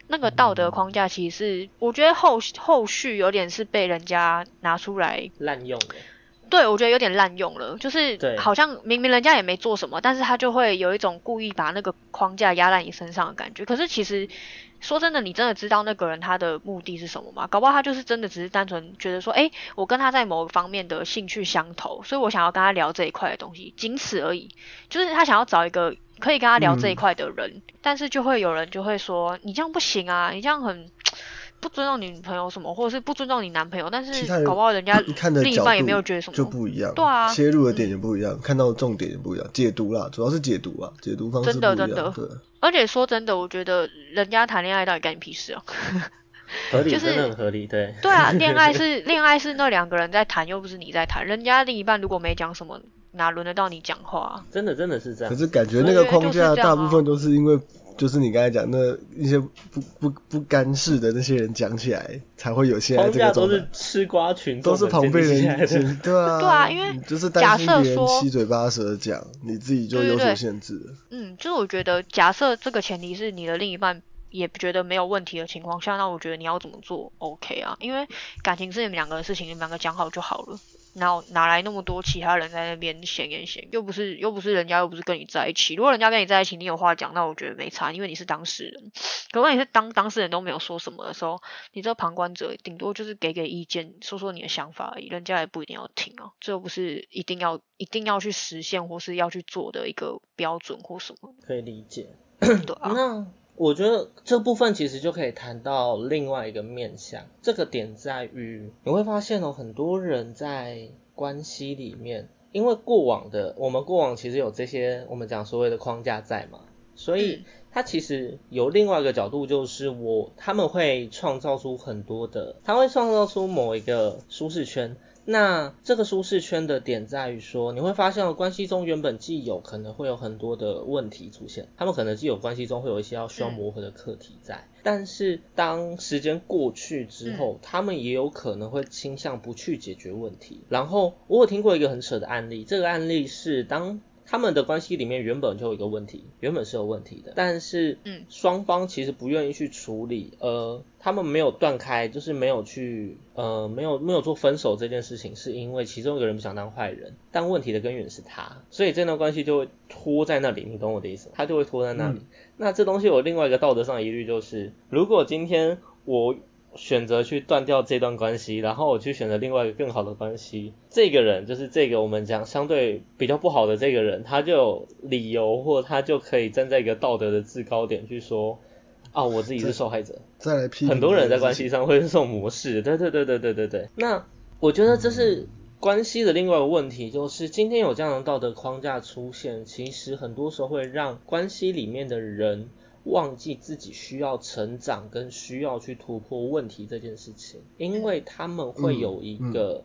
那个道德框架其实是，我觉得后后续有点是被人家拿出来滥用的。对，我觉得有点滥用了，就是好像明明人家也没做什么，但是他就会有一种故意把那个框架压在你身上的感觉。可是其实说真的，你真的知道那个人他的目的是什么吗？搞不好他就是真的只是单纯觉得说，哎，我跟他在某个方面的兴趣相投，所以我想要跟他聊这一块的东西，仅此而已。就是他想要找一个。可以跟他聊这一块的人，但是就会有人就会说你这样不行啊，你这样很不尊重你女朋友什么，或者是不尊重你男朋友。但是搞不好人家另一半也没有觉得什么，就不一样。对啊，切入的点也不一样，看到的重点也不一样，解读啦，主要是解读啊，解读方式真的真的。对。而且说真的，我觉得人家谈恋爱到底干你屁事啊？合理，真的很合理，对。对啊，恋爱是恋爱是那两个人在谈，又不是你在谈。人家另一半如果没讲什么。哪轮得到你讲话啊？真的真的是这样。可是感觉那个框架大部分都是因为，就是你刚才讲那一些不不不干事的那些人讲起来，才会有现在这个都是吃瓜群众，都是旁边人对啊。对啊，因为就是担心别人七嘴八舌讲，你自己就有所限制。嗯，就是我觉得，假设这个前提是你的另一半也觉得没有问题的情况下，那我觉得你要怎么做 OK 啊？因为感情是你们两个的事情，你们两个讲好就好了。哪哪来那么多其他人在那边闲言闲？又不是又不是人家又不是跟你在一起。如果人家跟你在一起，你有话讲，那我觉得没差，因为你是当事人。可问你是当当事人都没有说什么的时候，你这旁观者顶多就是给给意见，说说你的想法而已，人家也不一定要听啊。这又不是一定要一定要去实现或是要去做的一个标准或什么。可以理解。对啊。那我觉得这部分其实就可以谈到另外一个面向，这个点在于你会发现哦，很多人在关系里面，因为过往的我们过往其实有这些我们讲所谓的框架在嘛，所以他其实有另外一个角度，就是我他们会创造出很多的，他会创造出某一个舒适圈。那这个舒适圈的点在于说，你会发现关系中原本既有可能会有很多的问题出现，他们可能既有关系中会有一些要需要磨合的课题在，但是当时间过去之后，他们也有可能会倾向不去解决问题。然后我有听过一个很扯的案例，这个案例是当。他们的关系里面原本就有一个问题，原本是有问题的，但是，嗯，双方其实不愿意去处理，呃，他们没有断开，就是没有去，呃，没有没有做分手这件事情，是因为其中一个人不想当坏人，但问题的根源是他，所以这段关系就会拖在那里，你懂我的意思吗？他就会拖在那里。那这东西有另外一个道德上疑虑，就是如果今天我。选择去断掉这段关系，然后我去选择另外一个更好的关系。这个人就是这个我们讲相对比较不好的这个人，他就有理由或他就可以站在一个道德的制高点去说，啊，我自己是受害者。再来批很多人在关系上会是这种模式，对对对对对对对。那我觉得这是关系的另外一个问题，就是今天有这样的道德框架出现，其实很多时候会让关系里面的人。忘记自己需要成长跟需要去突破问题这件事情，因为他们会有一个，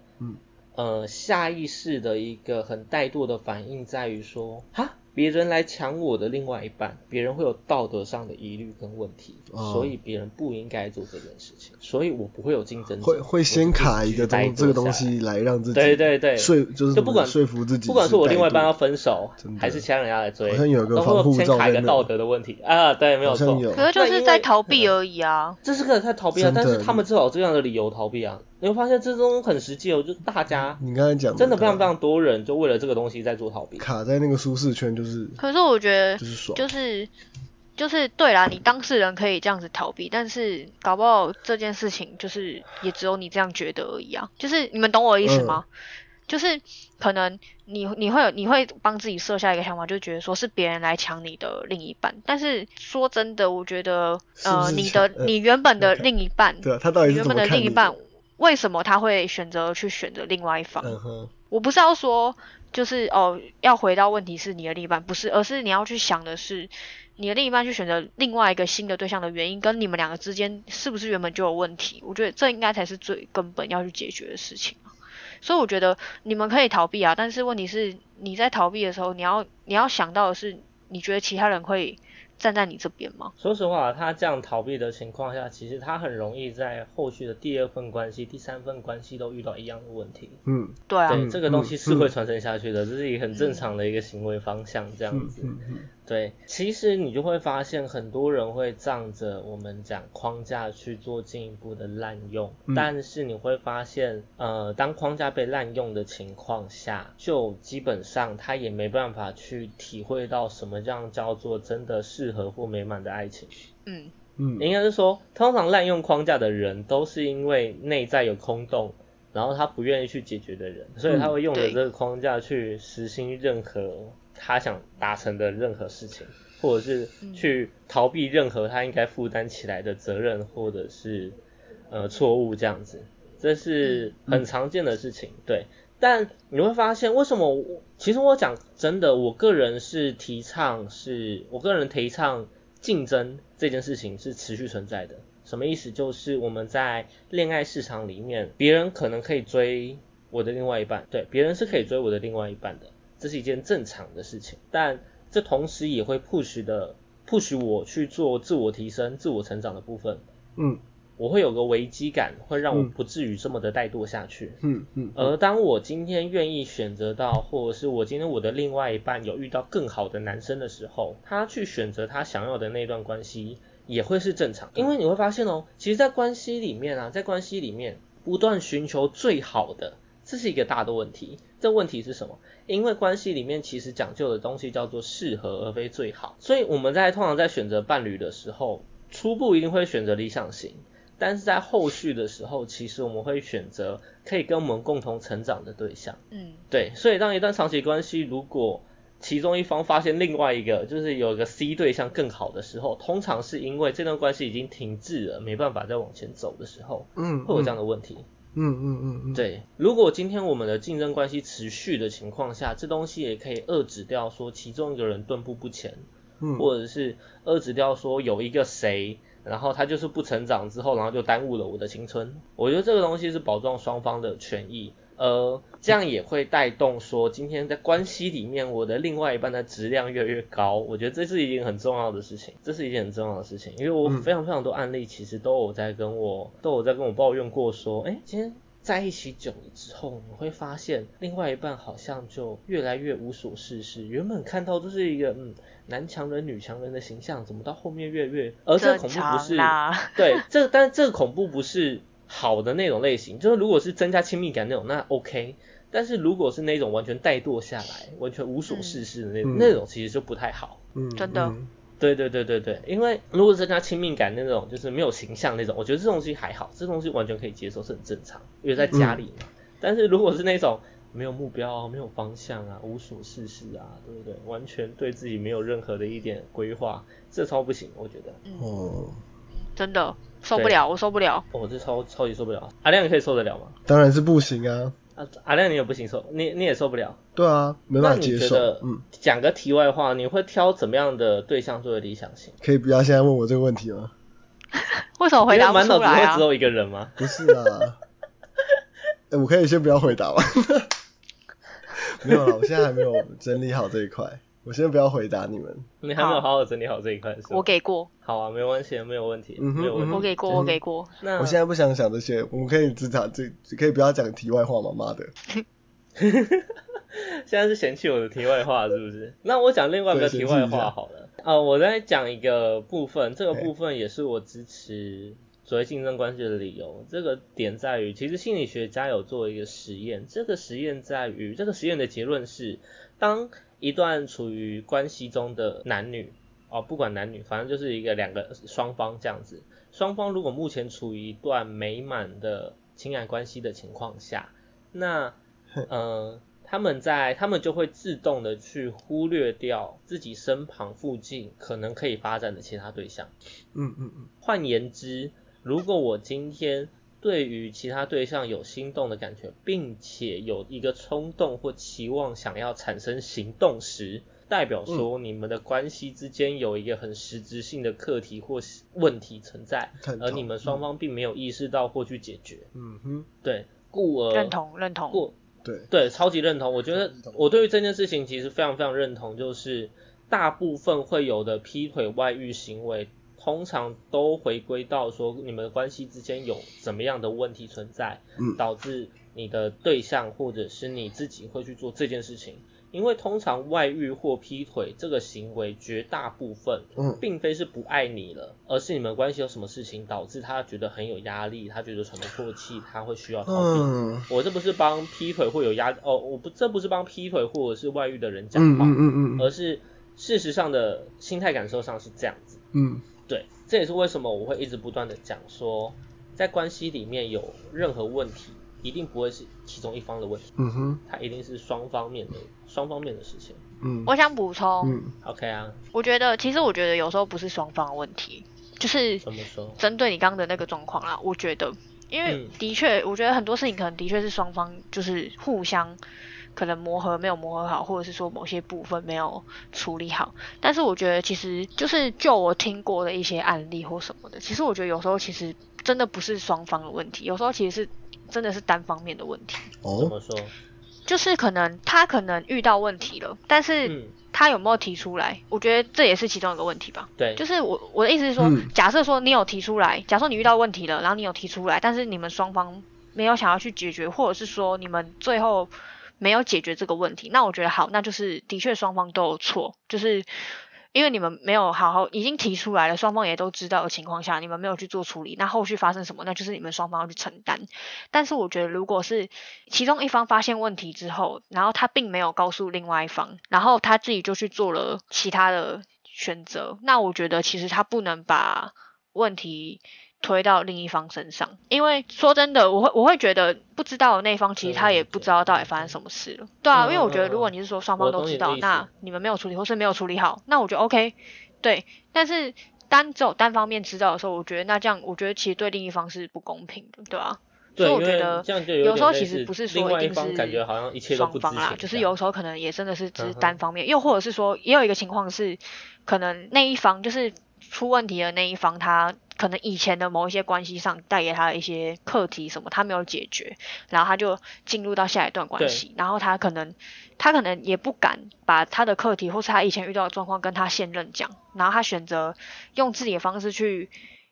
呃，下意识的一个很怠惰的反应，在于说，哈。别人来抢我的另外一半，别人会有道德上的疑虑跟问题，所以别人不应该做这件事情，所以我不会有竞争。会会先卡一个东这个东西来。让自己对对对。说就是就不管说服自己，不管是我另外一半要分手，还是其他人要来追，好像有个防护先卡一个道德的问题。啊，对，没有错，可是就是在逃避而已啊，这是个在逃避啊，但是他们至少有这样的理由逃避啊。你会发现这种很实际哦，就大家，你刚才讲，真的非常非常多人就为了这个东西在做逃避，卡在那个舒适圈就是。可是我觉得，就是爽，就是就是对啦，你当事人可以这样子逃避，但是搞不好这件事情就是也只有你这样觉得而已啊。就是你们懂我的意思吗？就是可能你你会有你会帮自己设下一个想法，就觉得说是别人来抢你的另一半。但是说真的，我觉得呃，你的你原本的另一半，对啊，他到底原本的另一半。为什么他会选择去选择另外一方？我不是要说，就是哦，要回到问题是你的另一半不是，而是你要去想的是，你的另一半去选择另外一个新的对象的原因，跟你们两个之间是不是原本就有问题？我觉得这应该才是最根本要去解决的事情所以我觉得你们可以逃避啊，但是问题是你在逃避的时候，你要你要想到的是，你觉得其他人会。站在你这边吗？说实话，他这样逃避的情况下，其实他很容易在后续的第二份关系、第三份关系都遇到一样的问题。嗯，对啊，对，这个东西是会传承下去的，这是一个很正常的一个行为方向，这样子。对，其实你就会发现很多人会仗着我们讲框架去做进一步的滥用，但是你会发现，呃，当框架被滥用的情况下，就基本上他也没办法去体会到什么样叫做真的适合或美满的爱情。嗯嗯，应该是说，通常滥用框架的人都是因为内在有空洞，然后他不愿意去解决的人，所以他会用着这个框架去实行任何。他想达成的任何事情，或者是去逃避任何他应该负担起来的责任，或者是呃错误这样子，这是很常见的事情。对，但你会发现，为什么？其实我讲真的，我个人是提倡，是我个人提倡竞争这件事情是持续存在的。什么意思？就是我们在恋爱市场里面，别人可能可以追我的另外一半，对，别人是可以追我的另外一半的。这是一件正常的事情，但这同时也会 push 的 push 我去做自我提升、自我成长的部分。嗯，我会有个危机感，会让我不至于这么的怠惰下去。嗯嗯。而当我今天愿意选择到，或者是我今天我的另外一半有遇到更好的男生的时候，他去选择他想要的那段关系，也会是正常。因为你会发现哦，其实，在关系里面啊，在关系里面不断寻求最好的。这是一个大的问题。这问题是什么？因为关系里面其实讲究的东西叫做适合而非最好，所以我们在通常在选择伴侣的时候，初步一定会选择理想型，但是在后续的时候，其实我们会选择可以跟我们共同成长的对象。嗯，对。所以当一段长期关系如果其中一方发现另外一个就是有一个 C 对象更好的时候，通常是因为这段关系已经停滞了，没办法再往前走的时候，嗯，会有这样的问题。嗯嗯嗯嗯嗯，对。如果今天我们的竞争关系持续的情况下，这东西也可以遏制掉说其中一个人顿步不前，嗯，或者是遏制掉说有一个谁，然后他就是不成长之后，然后就耽误了我的青春。我觉得这个东西是保障双方的权益。呃，这样也会带动说，今天在关系里面，我的另外一半的质量越来越高。我觉得这是一件很重要的事情，这是一件很重要的事情，因为我非常非常多案例，其实都有在跟我都有在跟我抱怨过，说，哎，今天在一起久了之后，你会发现另外一半好像就越来越无所事事。原本看到都是一个嗯男强人女强人的形象，怎么到后面越越，而这个恐怖不是对这，但是这个恐怖不是。好的那种类型，就是如果是增加亲密感那种，那 OK。但是如果是那种完全怠惰下来，完全无所事事的那种，那种其实就不太好。嗯，真的。对对对对对，因为如果增加亲密感那种，就是没有形象那种，我觉得这东西还好，这东西完全可以接受，是很正常，因为在家里嘛。但是如果是那种没有目标、没有方向啊，无所事事啊，对不对？完全对自己没有任何的一点规划，这超不行，我觉得。哦。真的受不了，我受不了。我这超超级受不了。阿亮，你可以受得了吗？当然是不行啊。啊，阿亮你也不行受，你你也受不了。对啊，没办法接受。嗯，讲个题外话，你会挑怎么样的对象作为理想型？可以不要现在问我这个问题吗？为什么回答不出来啊？满脑子会只有一个人吗？不是啊。哎，我可以先不要回答吗？没有了，我现在还没有整理好这一块。我先不要回答你们，你还没有好好整理好这一块，我给过。好啊，没关系，没有问题，没有问题。我给过，我给过。那我现在不想想这些，我们可以只讲这，可以不要讲题外话吗？妈的！现在是嫌弃我的题外话是不是？那我讲另外一个题外话好了。啊，我再讲一个部分，这个部分也是我支持所谓竞争关系的理由。这个点在于，其实心理学家有做一个实验，这个实验在于，这个实验的结论是，当一段处于关系中的男女，哦，不管男女，反正就是一个两个双方这样子。双方如果目前处于一段美满的情感关系的情况下，那，呃，他们在他们就会自动的去忽略掉自己身旁附近可能可以发展的其他对象。嗯嗯嗯。换言之，如果我今天对于其他对象有心动的感觉，并且有一个冲动或期望想要产生行动时，代表说你们的关系之间有一个很实质性的课题或问题存在，而你们双方并没有意识到或去解决。嗯哼，对，故而认同认同。故对对，超级认同。我觉得我对于这件事情其实非常非常认同，就是大部分会有的劈腿外遇行为。通常都回归到说你们的关系之间有怎么样的问题存在，导致你的对象或者是你自己会去做这件事情。因为通常外遇或劈腿这个行为，绝大部分，并非是不爱你了，而是你们关系有什么事情导致他觉得很有压力，他觉得喘不过气，他会需要逃避。我这不是帮劈腿或有压哦，我不这不是帮劈腿或者是外遇的人讲话，而是事实上的心态感受上是这样子。嗯。对，这也是为什么我会一直不断的讲说，在关系里面有任何问题，一定不会是其中一方的问题，嗯哼，它一定是双方面的双方面的事情。嗯，我想补充，嗯，OK 啊，我觉得其实我觉得有时候不是双方的问题，就是怎么说？针对你刚刚的那个状况啦，我觉得，因为的确，我觉得很多事情可能的确是双方就是互相。可能磨合没有磨合好，或者是说某些部分没有处理好。但是我觉得，其实就是就我听过的一些案例或什么的，其实我觉得有时候其实真的不是双方的问题，有时候其实是真的是单方面的问题。哦，怎么说？就是可能他可能遇到问题了，但是他有没有提出来？我觉得这也是其中一个问题吧。对，就是我我的意思是说，假设说你有提出来，假设你遇到问题了，然后你有提出来，但是你们双方没有想要去解决，或者是说你们最后。没有解决这个问题，那我觉得好，那就是的确双方都有错，就是因为你们没有好好已经提出来了，双方也都知道的情况下，你们没有去做处理，那后续发生什么，那就是你们双方要去承担。但是我觉得，如果是其中一方发现问题之后，然后他并没有告诉另外一方，然后他自己就去做了其他的选择，那我觉得其实他不能把问题。推到另一方身上，因为说真的，我会我会觉得不知道的那方其实他也不知道到底发生什么事了。对啊，因为我觉得如果你是说双方都知道，那你们没有处理或是没有处理好，那我觉得 OK。对，但是单只有单方面知道的时候，我觉得那这样，我觉得其实对另一方是不公平的，对啊。所以我觉得有时候其实不是说一定是双方啦，就是有时候可能也真的是只是单方面，又或者是说也有一个情况是，可能那一方就是出问题的那一方他。可能以前的某一些关系上带给他的一些课题什么，他没有解决，然后他就进入到下一段关系，然后他可能他可能也不敢把他的课题或是他以前遇到的状况跟他现任讲，然后他选择用自己的方式去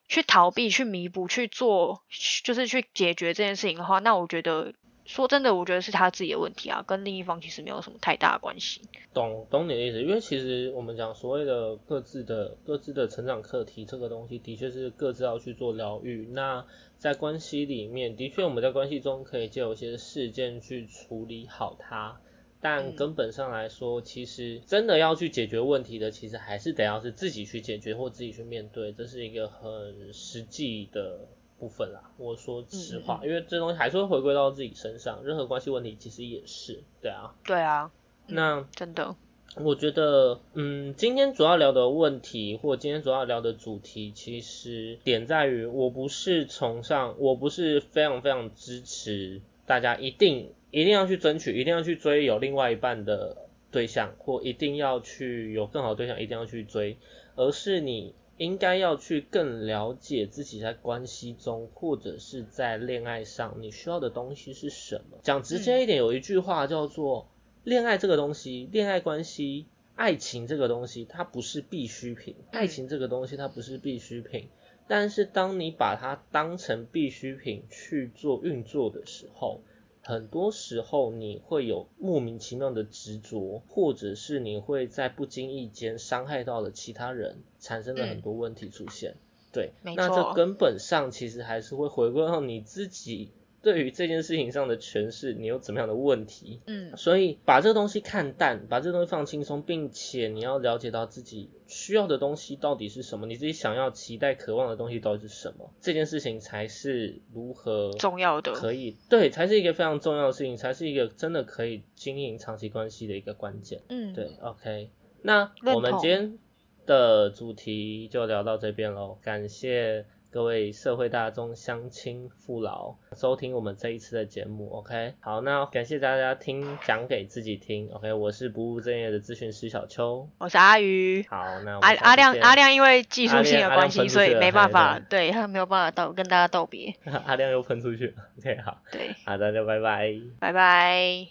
去逃避、去弥补、去做，就是去解决这件事情的话，那我觉得。说真的，我觉得是他自己的问题啊，跟另一方其实没有什么太大的关系。懂懂你的意思，因为其实我们讲所谓的各自的各自的成长课题，这个东西的确是各自要去做疗愈。那在关系里面，的确我们在关系中可以借有一些事件去处理好它，但根本上来说，其实真的要去解决问题的，其实还是得要是自己去解决或自己去面对，这是一个很实际的。部分啦，我说实话，因为这东西还是会回归到自己身上，任何关系问题其实也是，对啊，对啊，那真的，我觉得，嗯，今天主要聊的问题，或今天主要聊的主题，其实点在于，我不是崇尚，我不是非常非常支持大家一定一定要去争取，一定要去追有另外一半的对象，或一定要去有更好的对象，一定要去追，而是你。应该要去更了解自己在关系中或者是在恋爱上你需要的东西是什么。讲直接一点，有一句话叫做“恋爱这个东西，恋爱关系、爱情这个东西，它不是必需品。爱情这个东西它不是必需品，但是当你把它当成必需品去做运作的时候。”很多时候你会有莫名其妙的执着，或者是你会在不经意间伤害到了其他人，产生了很多问题出现。对，那这根本上其实还是会回归到你自己。对于这件事情上的诠释，你有怎么样的问题？嗯，所以把这个东西看淡，把这个东西放轻松，并且你要了解到自己需要的东西到底是什么，你自己想要、期待、渴望的东西到底是什么，这件事情才是如何重要的，可以对，才是一个非常重要的事情，才是一个真的可以经营长期关系的一个关键。嗯，对，OK，那我们今天的主题就聊到这边喽，感谢。各位社会大众乡亲父老，收听我们这一次的节目，OK，好，那感谢大家听讲给自己听，OK，我是不务正业的咨询师小邱，我是阿鱼，好，那阿阿亮阿亮因为技术性的关系，所以没办法，对他没有办法道跟大家道别，阿亮又喷出去，OK，好，对，好，大家拜拜，拜拜。